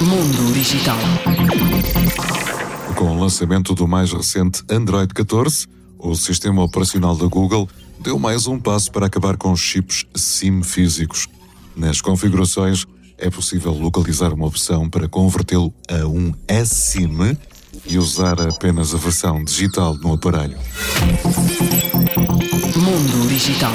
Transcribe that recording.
Mundo Digital. Com o lançamento do mais recente Android 14, o sistema operacional da Google deu mais um passo para acabar com os chips SIM físicos. Nas configurações, é possível localizar uma opção para convertê-lo a um SIM e usar apenas a versão digital no aparelho. Mundo Digital.